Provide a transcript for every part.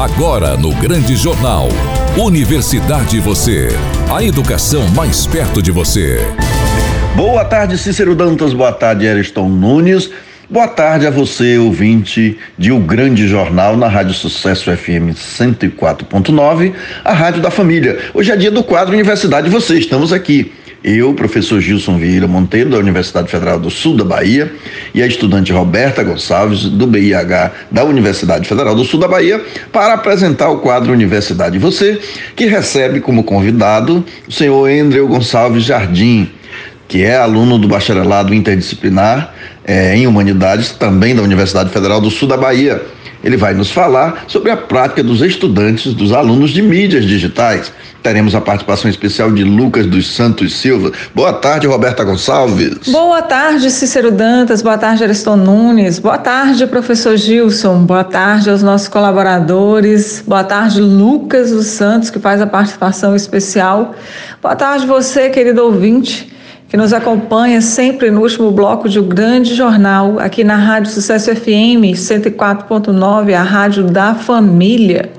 Agora no Grande Jornal. Universidade Você. A educação mais perto de você. Boa tarde, Cícero Dantas. Boa tarde, Ariston Nunes. Boa tarde a você, ouvinte de O Grande Jornal na Rádio Sucesso FM 104.9, a Rádio da Família. Hoje é dia do quadro Universidade Você. Estamos aqui eu, professor Gilson Vieira Monteiro, da Universidade Federal do Sul da Bahia, e a estudante Roberta Gonçalves, do BIH da Universidade Federal do Sul da Bahia, para apresentar o quadro Universidade Você, que recebe como convidado o senhor Andreu Gonçalves Jardim, que é aluno do bacharelado interdisciplinar eh, em Humanidades, também da Universidade Federal do Sul da Bahia. Ele vai nos falar sobre a prática dos estudantes, dos alunos de mídias digitais. Teremos a participação especial de Lucas dos Santos Silva. Boa tarde, Roberta Gonçalves. Boa tarde, Cícero Dantas. Boa tarde, Ariston Nunes. Boa tarde, professor Gilson. Boa tarde aos nossos colaboradores. Boa tarde, Lucas dos Santos, que faz a participação especial. Boa tarde, você, querido ouvinte que nos acompanha sempre no último bloco de um grande jornal, aqui na Rádio Sucesso FM 104.9, a rádio da família.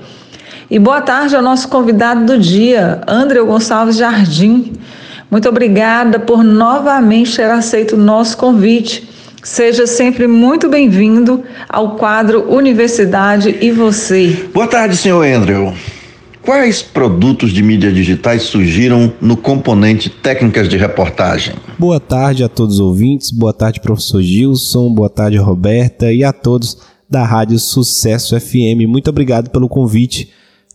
E boa tarde ao nosso convidado do dia, André Gonçalves Jardim. Muito obrigada por novamente ter aceito o nosso convite. Seja sempre muito bem-vindo ao quadro Universidade e Você. Boa tarde, senhor Andrew. Quais produtos de mídias digitais surgiram no componente técnicas de reportagem? Boa tarde a todos os ouvintes, boa tarde, professor Gilson, boa tarde, Roberta, e a todos da Rádio Sucesso FM. Muito obrigado pelo convite.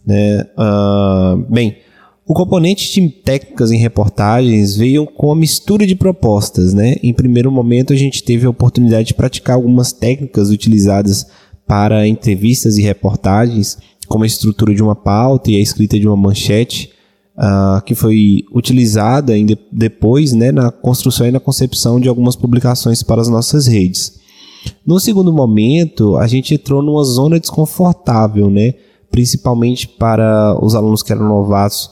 Né? Uh, bem, o componente de técnicas em reportagens veio com uma mistura de propostas. Né? Em primeiro momento, a gente teve a oportunidade de praticar algumas técnicas utilizadas para entrevistas e reportagens como a estrutura de uma pauta e a escrita de uma manchete, uh, que foi utilizada de, depois né, na construção e na concepção de algumas publicações para as nossas redes. No segundo momento, a gente entrou numa zona desconfortável, né, principalmente para os alunos que eram novatos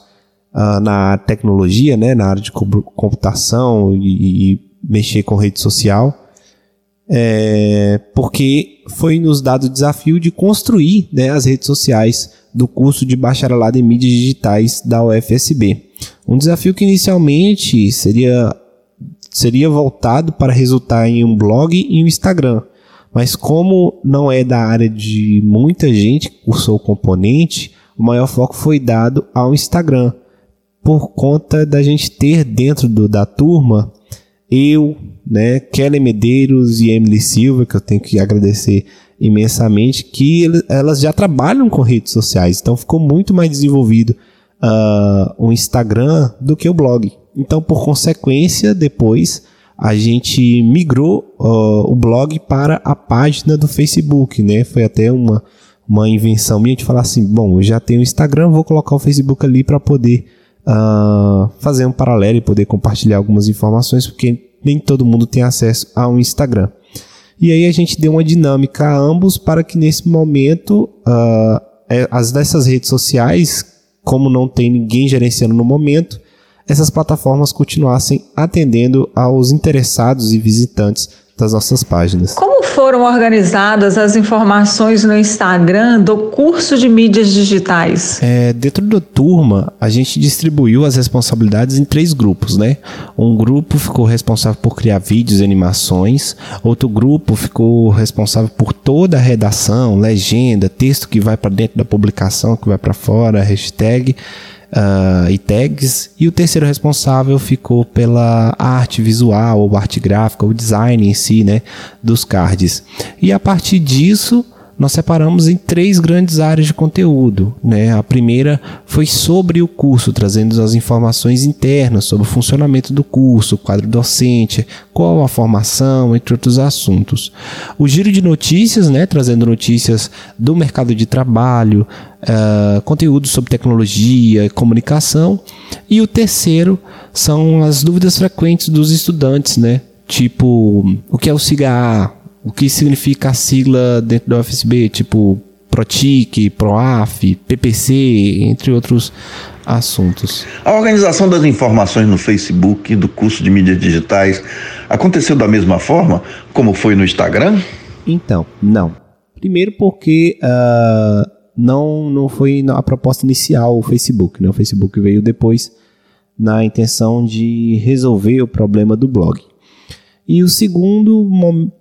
uh, na tecnologia, né, na área de computação e, e mexer com rede social é, porque foi nos dado o desafio de construir né, as redes sociais do curso de bacharelado em mídias digitais da UFSB. Um desafio que inicialmente seria, seria voltado para resultar em um blog e um Instagram. Mas como não é da área de muita gente que cursou o componente, o maior foco foi dado ao Instagram, por conta da gente ter dentro do, da turma eu, né, Kelly Medeiros e Emily Silva, que eu tenho que agradecer imensamente, que elas já trabalham com redes sociais, então ficou muito mais desenvolvido uh, o Instagram do que o blog. Então, por consequência, depois a gente migrou uh, o blog para a página do Facebook, né? Foi até uma, uma invenção minha de falar assim: bom, eu já tenho o Instagram, vou colocar o Facebook ali para poder uh, fazer um paralelo e poder compartilhar algumas informações, porque nem todo mundo tem acesso ao Instagram. E aí a gente deu uma dinâmica a ambos para que nesse momento uh, as dessas redes sociais, como não tem ninguém gerenciando no momento, essas plataformas continuassem atendendo aos interessados e visitantes das nossas páginas. Como foram organizadas as informações no Instagram do curso de mídias digitais? É, dentro da turma, a gente distribuiu as responsabilidades em três grupos, né? Um grupo ficou responsável por criar vídeos e animações, outro grupo ficou responsável por toda a redação, legenda, texto que vai para dentro da publicação, que vai para fora, hashtag uh, e tags, e o terceiro responsável ficou pela arte visual, ou arte gráfica, o design em si, né, dos cards. E a partir disso, nós separamos em três grandes áreas de conteúdo. Né? A primeira foi sobre o curso, trazendo as informações internas sobre o funcionamento do curso, quadro docente, qual a formação, entre outros assuntos. O giro de notícias, né? trazendo notícias do mercado de trabalho, uh, conteúdo sobre tecnologia, comunicação. E o terceiro são as dúvidas frequentes dos estudantes, né? tipo o que é o CIGA, o que significa a sigla dentro da UFSB, tipo PROTIC, PROAF, PPC, entre outros assuntos. A organização das informações no Facebook do curso de mídias digitais aconteceu da mesma forma como foi no Instagram? Então, não. Primeiro porque uh, não, não foi a proposta inicial o Facebook. Né? O Facebook veio depois na intenção de resolver o problema do blog. E o segundo,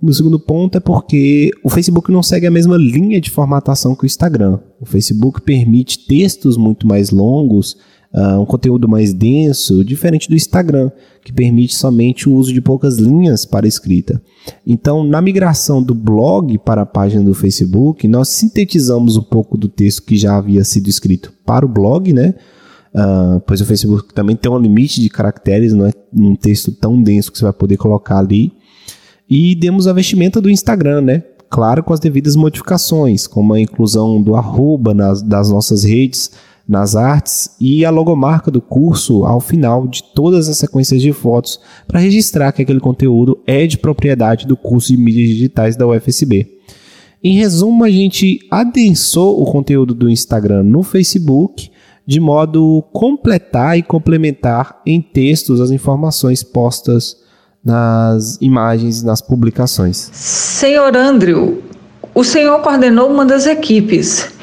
o segundo ponto é porque o Facebook não segue a mesma linha de formatação que o Instagram. O Facebook permite textos muito mais longos, uh, um conteúdo mais denso, diferente do Instagram, que permite somente o uso de poucas linhas para escrita. Então, na migração do blog para a página do Facebook, nós sintetizamos um pouco do texto que já havia sido escrito para o blog, né? Uh, pois o Facebook também tem um limite de caracteres, não é um texto tão denso que você vai poder colocar ali. E demos a vestimenta do Instagram, né? Claro, com as devidas modificações, como a inclusão do arroba nas, das nossas redes, nas artes e a logomarca do curso ao final de todas as sequências de fotos para registrar que aquele conteúdo é de propriedade do curso de mídias digitais da UFSB. Em resumo, a gente adensou o conteúdo do Instagram no Facebook de modo completar e complementar em textos as informações postas nas imagens e nas publicações. Senhor Andrew, o senhor coordenou uma das equipes.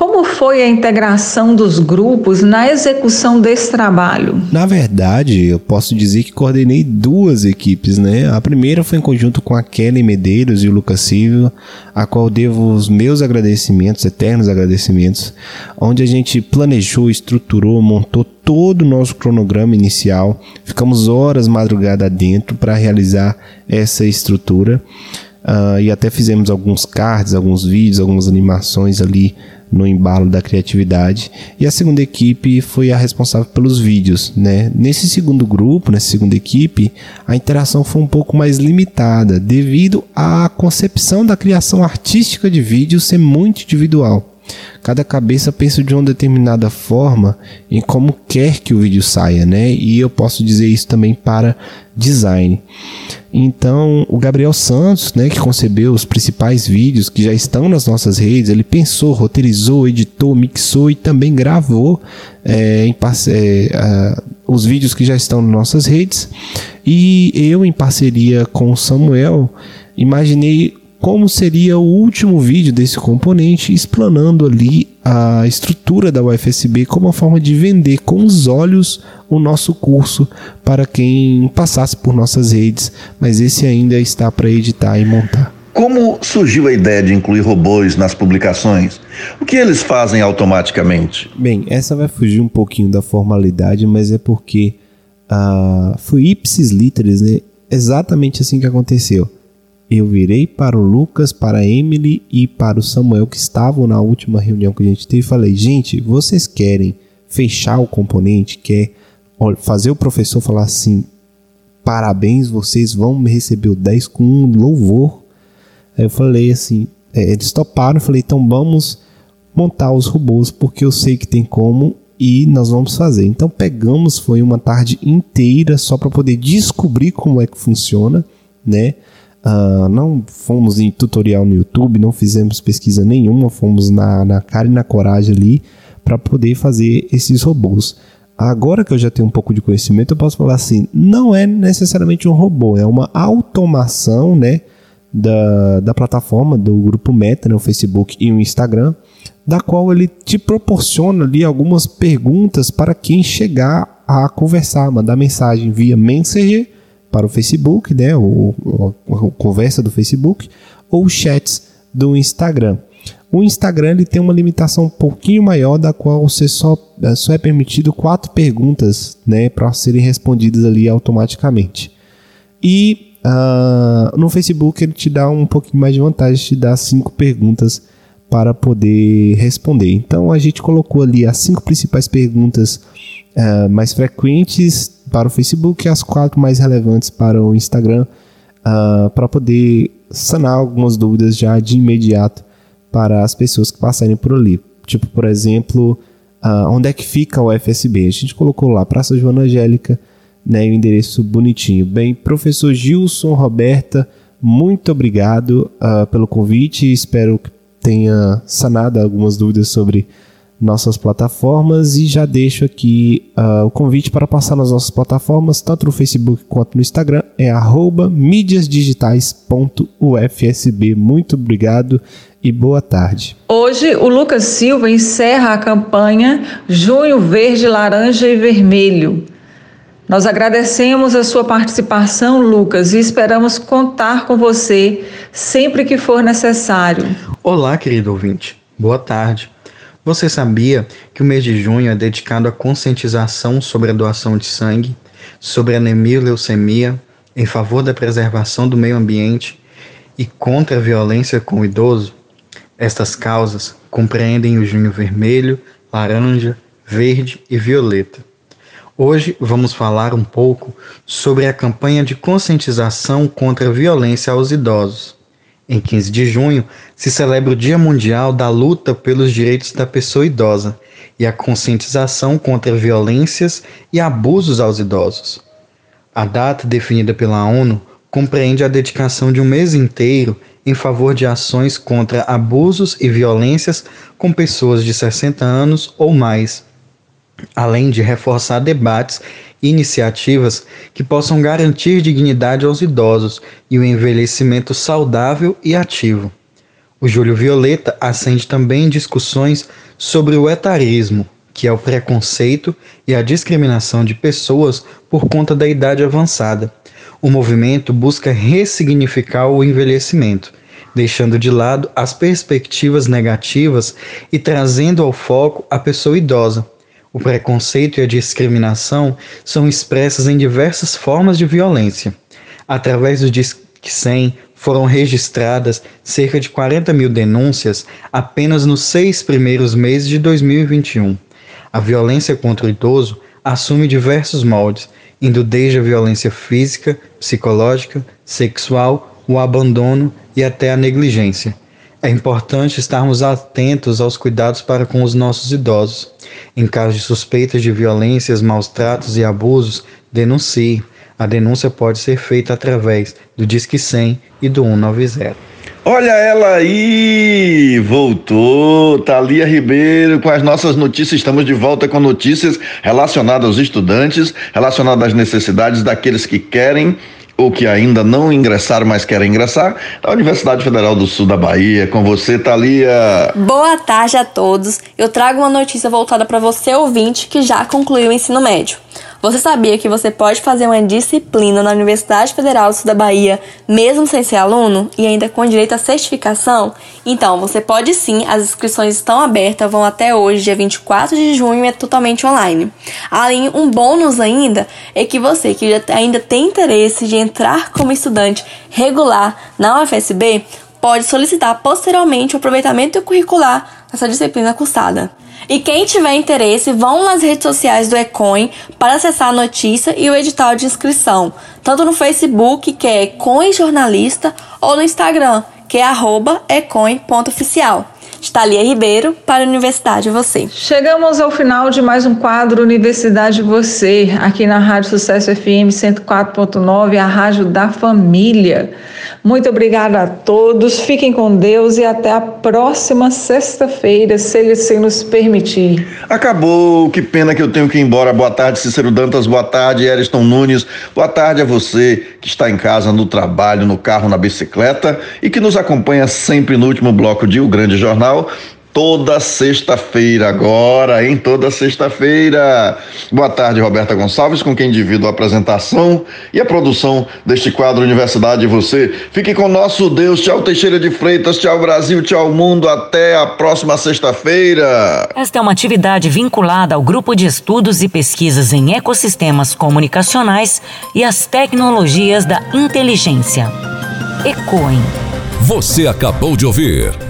Como foi a integração dos grupos na execução desse trabalho? Na verdade, eu posso dizer que coordenei duas equipes, né? A primeira foi em conjunto com a Kelly Medeiros e o Lucas Silva, a qual devo os meus agradecimentos, eternos agradecimentos, onde a gente planejou, estruturou, montou todo o nosso cronograma inicial. Ficamos horas madrugada dentro para realizar essa estrutura. Uh, e até fizemos alguns cards, alguns vídeos, algumas animações ali no embalo da criatividade. E a segunda equipe foi a responsável pelos vídeos, né? Nesse segundo grupo, nessa segunda equipe, a interação foi um pouco mais limitada, devido à concepção da criação artística de vídeo ser muito individual. Cada cabeça pensa de uma determinada forma em como quer que o vídeo saia, né? E eu posso dizer isso também para design. Então, o Gabriel Santos, né, que concebeu os principais vídeos que já estão nas nossas redes, ele pensou, roteirizou, editou, mixou e também gravou é, em, é, uh, os vídeos que já estão nas nossas redes. E eu, em parceria com o Samuel, imaginei como seria o último vídeo desse componente, explanando ali a estrutura da UFSB como uma forma de vender com os olhos o nosso curso para quem passasse por nossas redes, mas esse ainda está para editar e montar. Como surgiu a ideia de incluir robôs nas publicações? O que eles fazem automaticamente? Bem, essa vai fugir um pouquinho da formalidade, mas é porque uh, foi ipsis literis, né? Exatamente assim que aconteceu eu virei para o Lucas, para a Emily e para o Samuel que estavam na última reunião que a gente teve e falei: gente, vocês querem fechar o componente? Quer fazer o professor falar assim: parabéns, vocês vão me receber o 10 com um louvor? Aí eu falei assim: é, eles toparam, eu falei: então vamos montar os robôs porque eu sei que tem como e nós vamos fazer. Então pegamos, foi uma tarde inteira só para poder descobrir como é que funciona, né? Uh, não fomos em tutorial no YouTube, não fizemos pesquisa nenhuma, fomos na, na cara e na coragem ali para poder fazer esses robôs. Agora que eu já tenho um pouco de conhecimento, eu posso falar assim: não é necessariamente um robô, é uma automação né, da, da plataforma, do grupo Meta, né, o Facebook e o Instagram, da qual ele te proporciona ali algumas perguntas para quem chegar a conversar, mandar mensagem via Messenger para o Facebook, né, o, a conversa do Facebook, ou chats do Instagram. O Instagram ele tem uma limitação um pouquinho maior, da qual você só, é, só é permitido quatro perguntas né, para serem respondidas ali automaticamente. E uh, no Facebook ele te dá um pouquinho mais de vantagem, te dá cinco perguntas para poder responder. Então a gente colocou ali as cinco principais perguntas uh, mais frequentes para o Facebook e as quatro mais relevantes para o Instagram, uh, para poder sanar algumas dúvidas já de imediato para as pessoas que passarem por ali. Tipo, por exemplo, uh, onde é que fica o FSB? A gente colocou lá, Praça Joana Angélica, né, o endereço bonitinho. Bem, professor Gilson, Roberta, muito obrigado uh, pelo convite. Espero que tenha sanado algumas dúvidas sobre nossas plataformas e já deixo aqui uh, o convite para passar nas nossas plataformas, tanto no Facebook quanto no Instagram, é arroba mídiasdigitais.ufsb. Muito obrigado e boa tarde. Hoje, o Lucas Silva encerra a campanha Junho Verde, Laranja e Vermelho. Nós agradecemos a sua participação, Lucas, e esperamos contar com você sempre que for necessário. Olá, querido ouvinte. Boa tarde. Você sabia que o mês de junho é dedicado à conscientização sobre a doação de sangue, sobre anemia e leucemia, em favor da preservação do meio ambiente e contra a violência com o idoso? Estas causas compreendem o junho vermelho, laranja, verde e violeta. Hoje vamos falar um pouco sobre a campanha de conscientização contra a violência aos idosos. Em 15 de junho se celebra o Dia Mundial da Luta pelos Direitos da Pessoa Idosa e a conscientização contra violências e abusos aos idosos. A data definida pela ONU compreende a dedicação de um mês inteiro em favor de ações contra abusos e violências com pessoas de 60 anos ou mais, além de reforçar debates iniciativas que possam garantir dignidade aos idosos e o envelhecimento saudável e ativo. O Júlio Violeta acende também discussões sobre o etarismo, que é o preconceito e a discriminação de pessoas por conta da idade avançada o movimento busca ressignificar o envelhecimento, deixando de lado as perspectivas negativas e trazendo ao foco a pessoa idosa. O preconceito e a discriminação são expressas em diversas formas de violência. Através do Disque 100 foram registradas cerca de 40 mil denúncias apenas nos seis primeiros meses de 2021. A violência contra o idoso assume diversos moldes, indo desde a violência física, psicológica, sexual, o abandono e até a negligência. É importante estarmos atentos aos cuidados para com os nossos idosos. Em caso de suspeitas de violências, maus tratos e abusos, denuncie. A denúncia pode ser feita através do Disque 100 e do 190. Olha ela aí, voltou, Thalia Ribeiro com as nossas notícias. Estamos de volta com notícias relacionadas aos estudantes, relacionadas às necessidades daqueles que querem ou que ainda não ingressaram, mas querem ingressar, da Universidade Federal do Sul da Bahia. Com você, Thalia. Boa tarde a todos. Eu trago uma notícia voltada para você, ouvinte, que já concluiu o ensino médio. Você sabia que você pode fazer uma disciplina na Universidade Federal do Sul da Bahia, mesmo sem ser aluno, e ainda com direito à certificação? Então, você pode sim, as inscrições estão abertas, vão até hoje, dia 24 de junho, é totalmente online. Além, um bônus ainda é que você que ainda tem interesse de entrar como estudante regular na UFSB, pode solicitar posteriormente o aproveitamento curricular nessa disciplina cursada. E quem tiver interesse, vão nas redes sociais do Ecoin para acessar a notícia e o edital de inscrição, tanto no Facebook, que é Ecoin Jornalista, ou no Instagram, que é ecoin.oficial. Thalia Ribeiro, para a Universidade Você. Chegamos ao final de mais um quadro Universidade Você, aqui na Rádio Sucesso FM 104.9, a rádio da família. Muito obrigada a todos, fiquem com Deus e até a próxima sexta-feira, se Ele se nos permitir. Acabou, que pena que eu tenho que ir embora. Boa tarde, Cícero Dantas, boa tarde, Eriston Nunes, boa tarde a você que está em casa, no trabalho, no carro, na bicicleta e que nos acompanha sempre no último bloco de O Grande Jornal toda sexta-feira agora, em toda sexta-feira. Boa tarde, Roberta Gonçalves, com quem divido a apresentação e a produção deste quadro Universidade e Você. Fique com nosso Deus. Tchau, Teixeira de Freitas. Tchau, Brasil. Tchau, mundo. Até a próxima sexta-feira. Esta é uma atividade vinculada ao Grupo de Estudos e Pesquisas em Ecossistemas Comunicacionais e as Tecnologias da Inteligência. ECOIN. Você acabou de ouvir